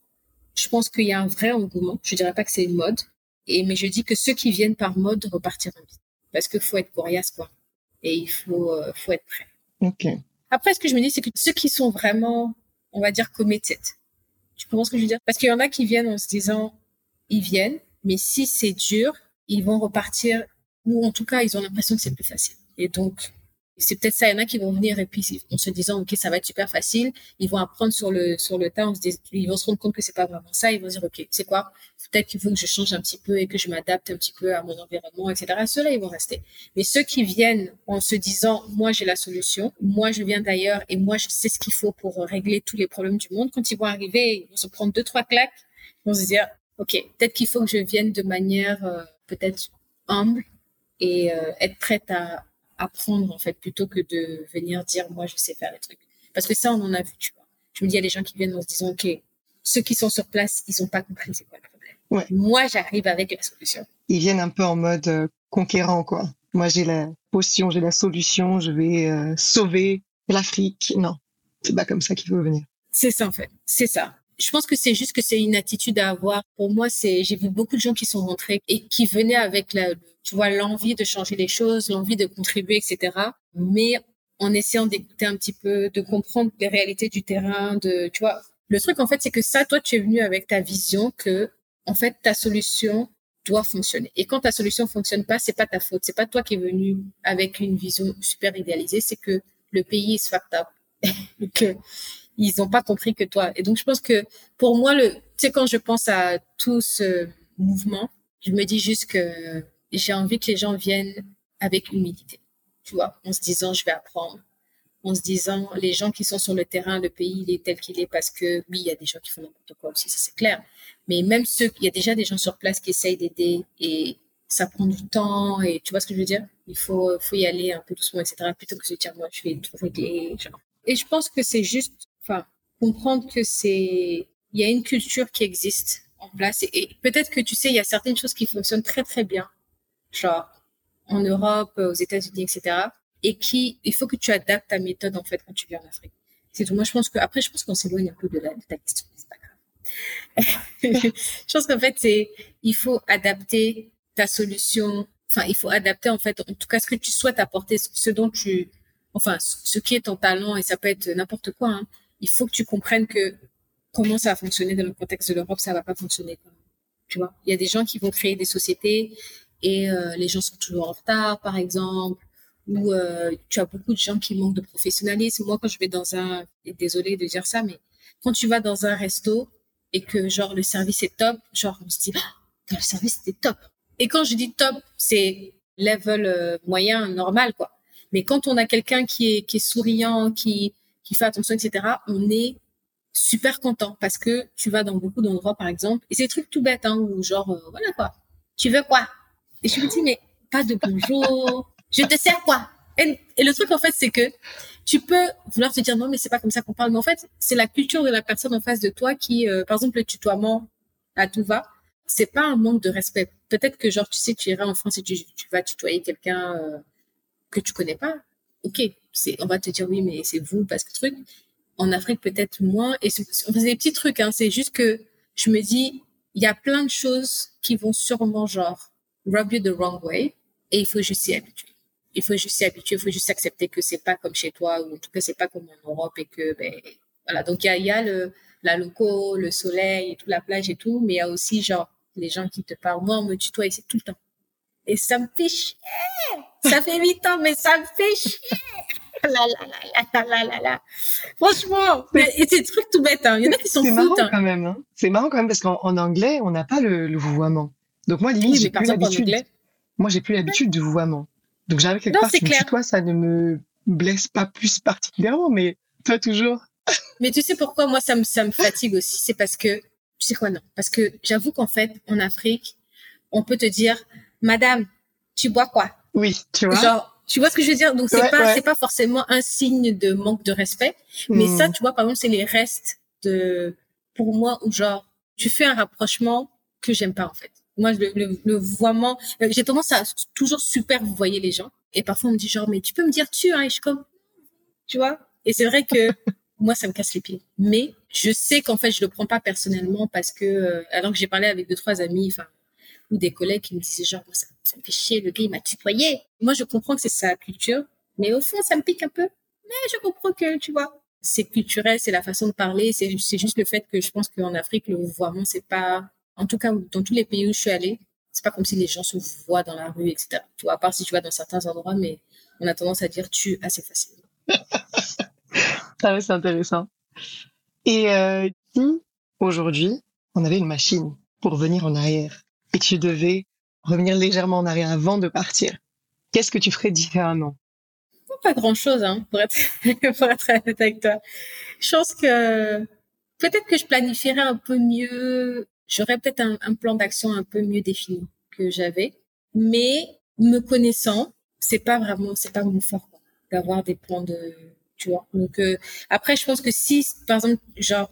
je pense qu'il y a un vrai engouement. Je dirais pas que c'est une mode et mais je dis que ceux qui viennent par mode repartiront vite parce qu'il faut être coriace quoi et il faut faut être prêt ok après ce que je me dis c'est que ceux qui sont vraiment on va dire, committed. Tu comprends ce que je veux dire? Parce qu'il y en a qui viennent en se disant, ils viennent, mais si c'est dur, ils vont repartir, ou en tout cas, ils ont l'impression que c'est plus facile. Et donc, c'est peut-être ça. Il y en a qui vont venir et puis en se disant, OK, ça va être super facile. Ils vont apprendre sur le, sur le tas. ils vont se rendre compte que c'est pas vraiment ça. Ils vont dire, OK, c'est quoi? Peut-être qu'il faut que je change un petit peu et que je m'adapte un petit peu à mon environnement, etc. Ceux-là, ils vont rester. Mais ceux qui viennent en se disant, moi, j'ai la solution. Moi, je viens d'ailleurs et moi, je sais ce qu'il faut pour régler tous les problèmes du monde. Quand ils vont arriver, ils vont se prendre deux, trois claques. Ils vont se dire, OK, peut-être qu'il faut que je vienne de manière, euh, peut-être humble et euh, être prête à, apprendre en fait plutôt que de venir dire moi je sais faire les trucs. Parce que ça on en a vu tu vois. Je me dis il y a des gens qui viennent en se disant ok ceux qui sont sur place ils ont pas compris c'est quoi le problème. Ouais. moi j'arrive avec la solution. Ils viennent un peu en mode euh, conquérant quoi. Moi j'ai la potion j'ai la solution je vais euh, sauver l'Afrique. Non c'est pas comme ça qu'il faut venir. C'est ça en fait. C'est ça je pense que c'est juste que c'est une attitude à avoir. Pour moi, c'est, j'ai vu beaucoup de gens qui sont rentrés et qui venaient avec la, tu vois, l'envie de changer les choses, l'envie de contribuer, etc. Mais en essayant d'écouter un petit peu, de comprendre les réalités du terrain, de, tu vois. Le truc, en fait, c'est que ça, toi, tu es venu avec ta vision que, en fait, ta solution doit fonctionner. Et quand ta solution fonctionne pas, c'est pas ta faute. C'est pas toi qui es venu avec une vision super idéalisée. C'est que le pays est fucked up. *laughs* que ils n'ont pas compris que toi. Et donc, je pense que pour moi, le, tu sais, quand je pense à tout ce mouvement, je me dis juste que j'ai envie que les gens viennent avec humilité, tu vois, en se disant, je vais apprendre, en se disant, les gens qui sont sur le terrain, le pays, il est tel qu'il est parce que, oui, il y a des gens qui font n'importe quoi aussi, ça c'est clair. Mais même ceux, il y a déjà des gens sur place qui essayent d'aider et ça prend du temps et tu vois ce que je veux dire? Il faut, faut y aller un peu doucement, etc. Plutôt que de dire, moi, je vais tout régler, genre. Et je pense que c'est juste enfin, comprendre que c'est, il y a une culture qui existe en place et, peut-être que tu sais, il y a certaines choses qui fonctionnent très très bien, genre en Europe, aux États-Unis, etc. Et qui, il faut que tu adaptes ta méthode en fait quand tu viens en Afrique. C'est tout. Moi, je pense que après, je pense qu'on s'éloigne un peu de, la, de ta question, c'est pas grave. *laughs* je pense qu'en fait, c'est, il faut adapter ta solution. Enfin, il faut adapter en fait, en tout cas, ce que tu souhaites apporter, ce dont tu, enfin, ce qui est ton talent et ça peut être n'importe quoi. Hein il faut que tu comprennes que comment ça va fonctionner dans le contexte de l'Europe, ça va pas fonctionner. Tu vois, il y a des gens qui vont créer des sociétés et euh, les gens sont toujours en retard, par exemple, ou euh, tu as beaucoup de gens qui manquent de professionnalisme. Moi, quand je vais dans un, désolé de dire ça, mais quand tu vas dans un resto et que genre le service est top, genre on se dit ah, le service est top. Et quand je dis top, c'est level euh, moyen normal quoi. Mais quand on a quelqu'un qui est qui est souriant, qui qui fait attention, etc., on est super content parce que tu vas dans beaucoup d'endroits, par exemple, et c'est des trucs tout bêtes, hein, où genre, euh, voilà quoi, tu veux quoi? Et je me dis, mais pas de bonjour, je te sers quoi? Et, le truc, en fait, c'est que tu peux vouloir te dire, non, mais c'est pas comme ça qu'on parle, mais en fait, c'est la culture de la personne en face de toi qui, euh, par exemple, le tutoiement à tout va, c'est pas un manque de respect. Peut-être que, genre, tu sais, tu iras en France et tu, vas tutoyer quelqu'un euh, que tu connais pas, ok, on va te dire oui, mais c'est vous parce que truc. En Afrique, peut-être moins. Et c'est, des petits trucs, hein. C'est juste que je me dis, il y a plein de choses qui vont sûrement genre rub you the wrong way et il faut juste s'y habituer. Il faut juste s'y habituer, il faut juste accepter que c'est pas comme chez toi ou en tout cas c'est pas comme en Europe et que ben voilà. Donc il y a, y a le la loco, le soleil et tout la plage et tout, mais il y a aussi genre les gens qui te parlent. Moi on me tutoie ici tout le temps et ça me fait chier. Ça fait huit ans, mais ça me fait chier. Là là là là là Franchement, et c'est des trucs tout bêtes. Hein. Il y en a qui sont C'est marrant hein. quand même. Hein. C'est marrant quand même parce qu'en anglais, on n'a pas le, le vouvoiement. Donc moi, limite, j'ai plus l'habitude. Moi, j'ai plus l'habitude du vouvoiement. Donc j'arrive quelque part, si toi, ça ne me blesse pas plus particulièrement, mais toi toujours. *laughs* mais tu sais pourquoi moi ça me ça me fatigue aussi, c'est parce que tu sais quoi non, parce que j'avoue qu'en fait en Afrique, on peut te dire, Madame, tu bois quoi Oui, tu vois. Genre, tu vois ce que je veux dire? Donc c'est pas c'est pas forcément un signe de manque de respect, mais ça, hmm. tu vois, par exemple, c'est les restes de pour moi où genre tu fais un rapprochement que j'aime pas en fait. Moi, le, le, le voiement, euh, j'ai tendance à toujours super vous voyez les gens. Et parfois, on me dit genre, mais tu peux me dire tu, hein? Et je suis comme, tu vois? Et c'est vrai que *laughs* moi, ça me casse les pieds. Mais je sais qu'en fait, je le prends pas personnellement parce que, euh, alors que j'ai parlé avec deux, trois amis, enfin, ou des collègues qui me disaient genre, ça, ça me fait chier, le gars, il m'a tutoyé. Moi, je comprends que c'est sa culture. Mais au fond, ça me pique un peu. Mais je comprends que, tu vois, c'est culturel, c'est la façon de parler. C'est juste le fait que je pense qu'en Afrique, le vouvoiement, c'est pas en tout cas, dans tous les pays où je suis allée, c'est pas comme si les gens se voient dans la rue, etc. Tu vois, à part si tu vas dans certains endroits, mais on a tendance à dire tu assez facilement. *laughs* ah c'est intéressant. Et euh, aujourd'hui, on avait une machine pour venir en arrière et tu devais revenir légèrement en arrière avant de partir, qu'est-ce que tu ferais différemment? Pas grand-chose, hein, pour être, *laughs* pour être avec toi. Je pense que peut-être que je planifierais un peu mieux j'aurais peut-être un, plan d'action un peu mieux défini que j'avais. Mais me connaissant, c'est pas vraiment, c'est pas mon fort d'avoir des plans de, tu vois. Donc euh, après, je pense que si, par exemple, genre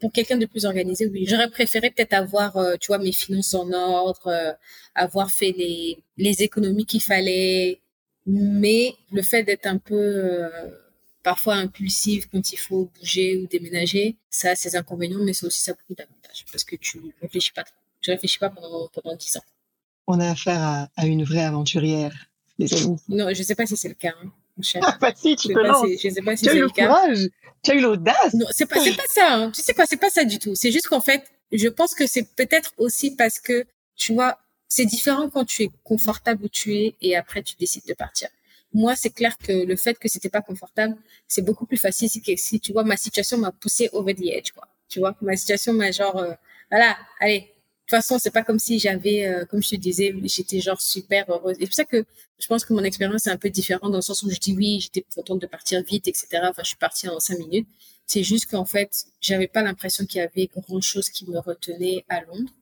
pour quelqu'un de plus organisé, oui, j'aurais préféré peut-être avoir, euh, tu vois, mes finances en ordre, euh, avoir fait les les économies qu'il fallait. Mais le fait d'être un peu parfois impulsive quand il faut bouger ou déménager. Ça a ses inconvénients, mais c'est aussi ça beaucoup d'avantages parce que tu réfléchis pas Tu réfléchis pas pendant, pendant 10 ans. On a affaire à, une vraie aventurière, les amis. Non, je sais pas si c'est le cas. Hein, bah si, tu pas, Je sais pas si c'est le, cas. Courage, tu as eu l'audace. Non, c'est pas, c'est pas ça. Hein. Tu sais quoi, c'est pas ça du tout. C'est juste qu'en fait, je pense que c'est peut-être aussi parce que, tu vois, c'est différent quand tu es confortable où tu es et après tu décides de partir moi, c'est clair que le fait que c'était pas confortable, c'est beaucoup plus facile si, si tu vois, ma situation m'a poussé over the edge, quoi. Tu vois, ma situation m'a genre, euh, voilà, allez. De toute façon, c'est pas comme si j'avais, euh, comme je te disais, j'étais genre super heureuse. Et c'est pour ça que je pense que mon expérience est un peu différente dans le sens où je dis oui, j'étais contente de partir vite, etc. Enfin, je suis partie en cinq minutes. C'est juste qu'en fait, j'avais pas l'impression qu'il y avait grand chose qui me retenait à Londres.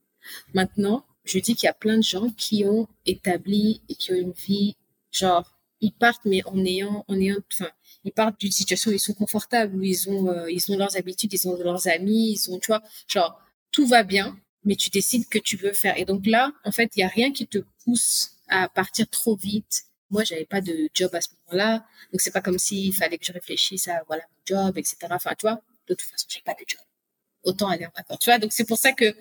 Maintenant, je dis qu'il y a plein de gens qui ont établi et qui ont une vie genre ils partent, mais en ayant, en ayant, enfin, ils partent d'une situation où ils sont confortables, où ils ont, euh, ils ont leurs habitudes, ils ont leurs amis, ils ont, tu vois, genre, tout va bien, mais tu décides que tu veux faire. Et donc là, en fait, il y a rien qui te pousse à partir trop vite. Moi, j'avais pas de job à ce moment-là, donc c'est pas comme s'il fallait que je réfléchisse à voilà mon job, etc. Enfin, tu vois, de toute façon, j'ai pas de job. Autant aller en vacances, tu vois. Donc c'est pour ça que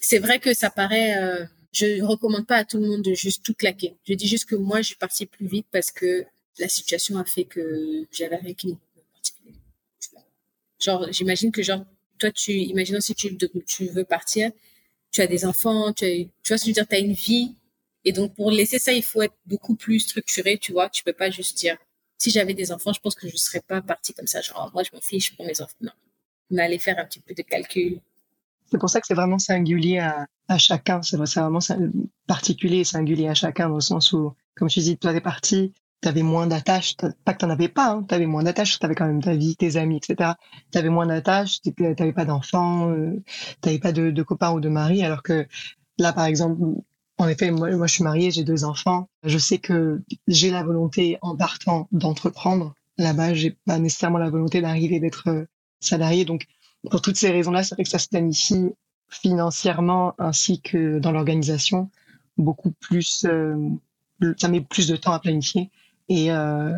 c'est vrai que ça paraît. Euh, je recommande pas à tout le monde de juste tout claquer. Je dis juste que moi, je suis partie plus vite parce que la situation a fait que j'avais rien qui. Genre, j'imagine que genre, toi, tu, imaginons si tu, tu veux partir, tu as des enfants, tu, as, tu vois ce que dire, tu as une vie. Et donc, pour laisser ça, il faut être beaucoup plus structuré, tu vois. Tu peux pas juste dire, si j'avais des enfants, je pense que je serais pas partie comme ça. Genre, moi, je m'en fiche pour mes enfants. Non. On allait faire un petit peu de calcul. C'est pour ça que c'est vraiment singulier à, à chacun. C'est vraiment particulier et singulier à chacun dans le sens où, comme tu dis, toi, t'es parti, t'avais moins d'attaches. Pas que t'en avais pas, hein, t'avais moins d'attaches. T'avais quand même ta vie, tes amis, etc. T'avais moins d'attaches. T'avais pas d'enfants, euh, t'avais pas de, de copains ou de mari. Alors que là, par exemple, en effet, moi, je suis mariée, j'ai deux enfants. Je sais que j'ai la volonté, en partant, d'entreprendre. Là-bas, j'ai pas nécessairement la volonté d'arriver d'être euh, salarié. Donc, pour toutes ces raisons-là, c'est vrai que ça se planifie financièrement ainsi que dans l'organisation beaucoup plus euh, ça met plus de temps à planifier et euh,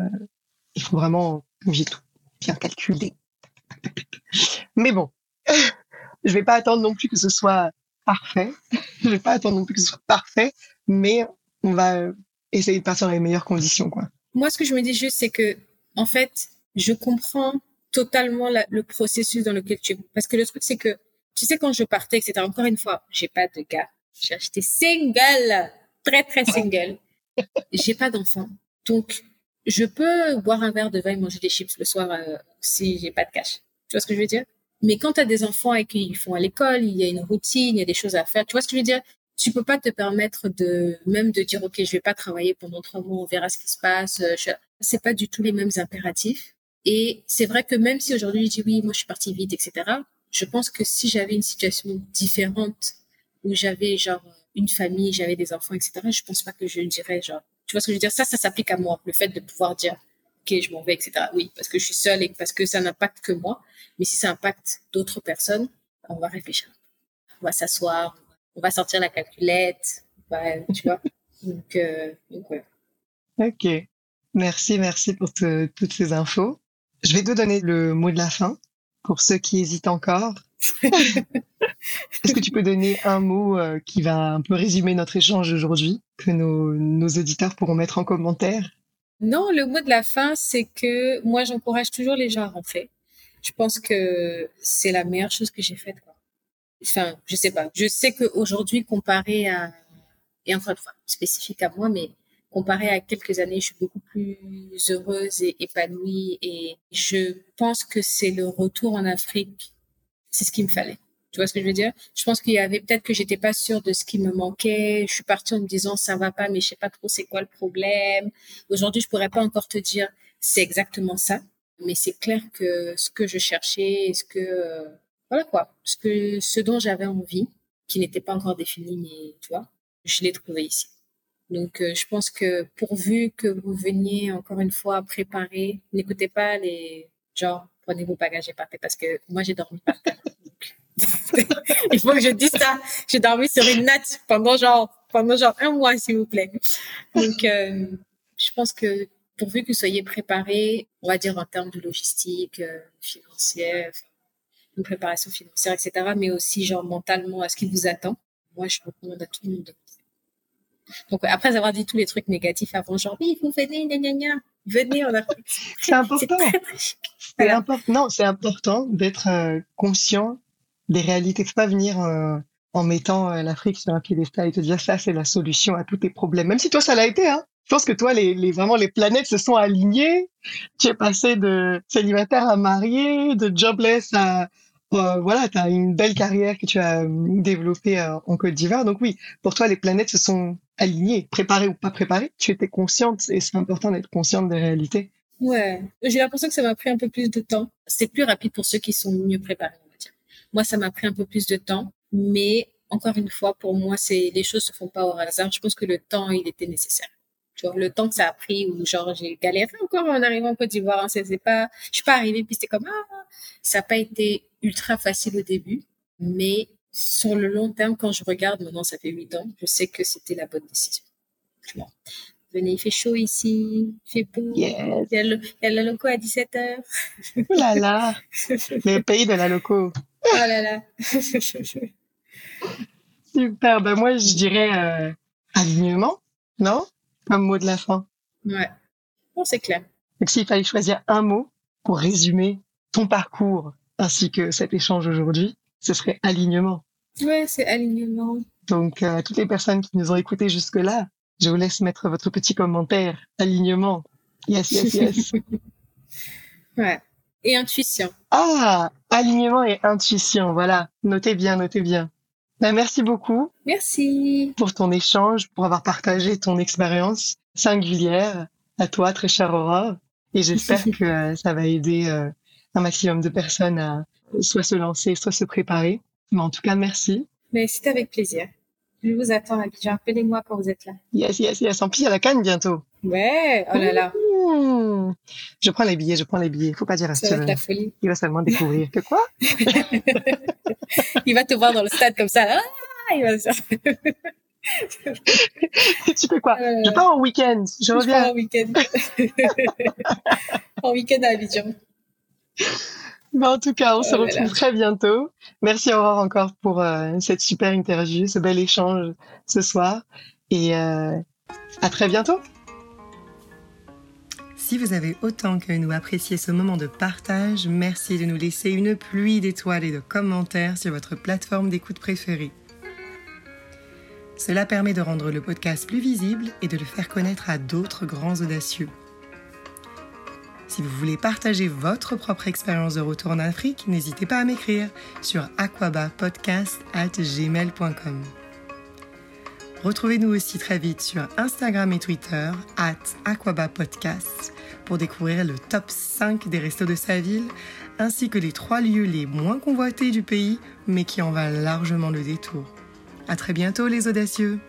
il faut vraiment j'ai tout bien calculé mais bon *laughs* je vais pas attendre non plus que ce soit parfait je vais pas attendre non plus que ce soit parfait mais on va essayer de partir dans les meilleures conditions quoi moi ce que je me dis juste c'est que en fait je comprends totalement le processus dans lequel tu es parce que le truc c'est que tu sais, quand je partais, etc., encore une fois, j'ai pas de gars. J'ai acheté single, très, très single. *laughs* j'ai pas d'enfant. Donc, je peux boire un verre de vin et manger des chips le soir euh, si j'ai pas de cash. Tu vois ce que je veux dire? Mais quand tu as des enfants et qu'ils font à l'école, il y a une routine, il y a des choses à faire. Tu vois ce que je veux dire? Tu peux pas te permettre de même de dire ok, je vais pas travailler pendant trois mois, on verra ce qui se passe. Euh, je... C'est pas du tout les mêmes impératifs. Et c'est vrai que même si aujourd'hui je dis oui, moi je suis partie vite, etc. Je pense que si j'avais une situation différente où j'avais genre une famille, j'avais des enfants, etc. Je pense pas que je dirais genre vois ce que je veux dire? Ça, ça s'applique à moi. Le fait de pouvoir dire, OK, je m'en vais, etc. Oui, parce que je suis seule et parce que ça n'impacte que moi. Mais si ça impacte d'autres personnes, on va réfléchir. On va s'asseoir, on va sortir la calculette, tu vois. *laughs* Donc, euh, donc ouais. Ok. Merci, merci pour toutes ces infos. Je vais te donner le mot de la fin pour ceux qui hésitent encore. *laughs* Est-ce que tu peux donner un mot euh, qui va un peu résumer notre échange aujourd'hui, que nos, auditeurs pourront mettre en commentaire? Non, le mot de la fin, c'est que moi, j'encourage toujours les gens à rentrer. Je pense que c'est la meilleure chose que j'ai faite. Enfin, je sais pas. Je sais qu'aujourd'hui, comparé à, et encore une fois, spécifique à moi, mais comparé à quelques années, je suis beaucoup plus heureuse et épanouie et je pense que c'est le retour en Afrique c'est ce qu'il me fallait. Tu vois ce que je veux dire? Je pense qu'il y avait peut-être que j'étais pas sûre de ce qui me manquait. Je suis partie en me disant ça va pas, mais je sais pas trop c'est quoi le problème. Aujourd'hui, je pourrais pas encore te dire c'est exactement ça, mais c'est clair que ce que je cherchais, ce que voilà quoi, ce que ce dont j'avais envie, qui n'était pas encore défini, mais tu vois, je l'ai trouvé ici. Donc, euh, je pense que pourvu que vous veniez encore une fois préparer, n'écoutez pas les genre prenez vos bagages et partez parce que moi j'ai dormi par terre. *laughs* Il faut que je dise ça. J'ai dormi sur une natte pendant genre pendant genre un mois s'il vous plaît. Donc euh, je pense que pourvu que vous soyez préparés, on va dire en termes de logistique, euh, financière, une préparation financière, etc., mais aussi genre mentalement à ce qui vous attend. Moi, je recommande à tout le monde donc, après avoir dit tous les trucs négatifs avant, genre, oui, vous venez, gna, gna, gna, venez en Afrique. C'est important. C'est important. Non, c'est important d'être euh, conscient des réalités. Faut pas venir euh, en mettant euh, l'Afrique sur un piédestal et te dire ça, c'est la solution à tous tes problèmes. Même si toi, ça l'a été, hein. Je pense que toi, les, les, vraiment, les planètes se sont alignées. Tu es passé de célibataire à marié, de jobless à, euh, voilà, tu as une belle carrière que tu as euh, développée euh, en Côte d'Ivoire. Donc oui, pour toi, les planètes se sont alignées, préparées ou pas préparées. Tu étais consciente et c'est important d'être consciente des réalités. Ouais, j'ai l'impression que ça m'a pris un peu plus de temps. C'est plus rapide pour ceux qui sont mieux préparés, on va dire. Moi, ça m'a pris un peu plus de temps, mais encore une fois, pour moi, c'est les choses se font pas au hasard. Je pense que le temps, il était nécessaire. Tu vois, le temps que ça a pris, ou genre j'ai galéré encore en arrivant en Côte d'Ivoire. Hein, c'est pas, je suis pas arrivée puis c'était comme ah, ça n'a pas été ultra facile au début, mais sur le long terme, quand je regarde, maintenant ça fait huit ans, je sais que c'était la bonne décision. Venez, il fait chaud ici, il fait beau. Il, y a la loco à 17h. Oh là là, *laughs* le pays de la loco. Oh là là. Super, ben moi je dirais euh, alignement, non? Comme mot de la fin. Ouais, bon, c'est clair. Donc s'il fallait choisir un mot pour résumer ton parcours ainsi que cet échange aujourd'hui, ce serait alignement. Ouais, c'est alignement. Donc, à euh, toutes les personnes qui nous ont écoutés jusque-là, je vous laisse mettre votre petit commentaire. Alignement. Yes, yes, yes. *laughs* ouais. Et intuition. Ah, alignement et intuition. Voilà. Notez bien, notez bien. Ben, merci beaucoup. Merci. Pour ton échange, pour avoir partagé ton expérience singulière à toi, très chère Aurore. Et j'espère *laughs* que ça va aider euh, un maximum de personnes à soit se lancer, soit se préparer. Mais en tout cas, merci. Mais c'était avec plaisir. Je vous attends à Abidjan. Appelez-moi quand vous êtes là. Yes, yes, yes. En plus, à la canne bientôt. Ouais, oh là là. Mmh. Je prends les billets, je prends les billets. Faut pas dire à va la folie. Il va seulement découvrir que quoi? *laughs* Il va te voir dans le stade comme ça. Ah, il va *laughs* tu fais quoi? Euh... Je pars en week-end. Je, je reviens. Pars en week-end. *laughs* en week-end à Abidjan. En tout cas, on se oh retrouve très bientôt. Merci Aurore encore pour euh, cette super interview, ce bel échange ce soir. Et euh, à très bientôt. Si vous avez autant que nous apprécié ce moment de partage, merci de nous laisser une pluie d'étoiles et de commentaires sur votre plateforme d'écoute préférée. Cela permet de rendre le podcast plus visible et de le faire connaître à d'autres grands audacieux. Si vous voulez partager votre propre expérience de retour en Afrique, n'hésitez pas à m'écrire sur aquabapodcast.gmail.com. Retrouvez-nous aussi très vite sur Instagram et Twitter, at aquabapodcast, pour découvrir le top 5 des restos de sa ville, ainsi que les trois lieux les moins convoités du pays, mais qui en valent largement le détour. À très bientôt les audacieux!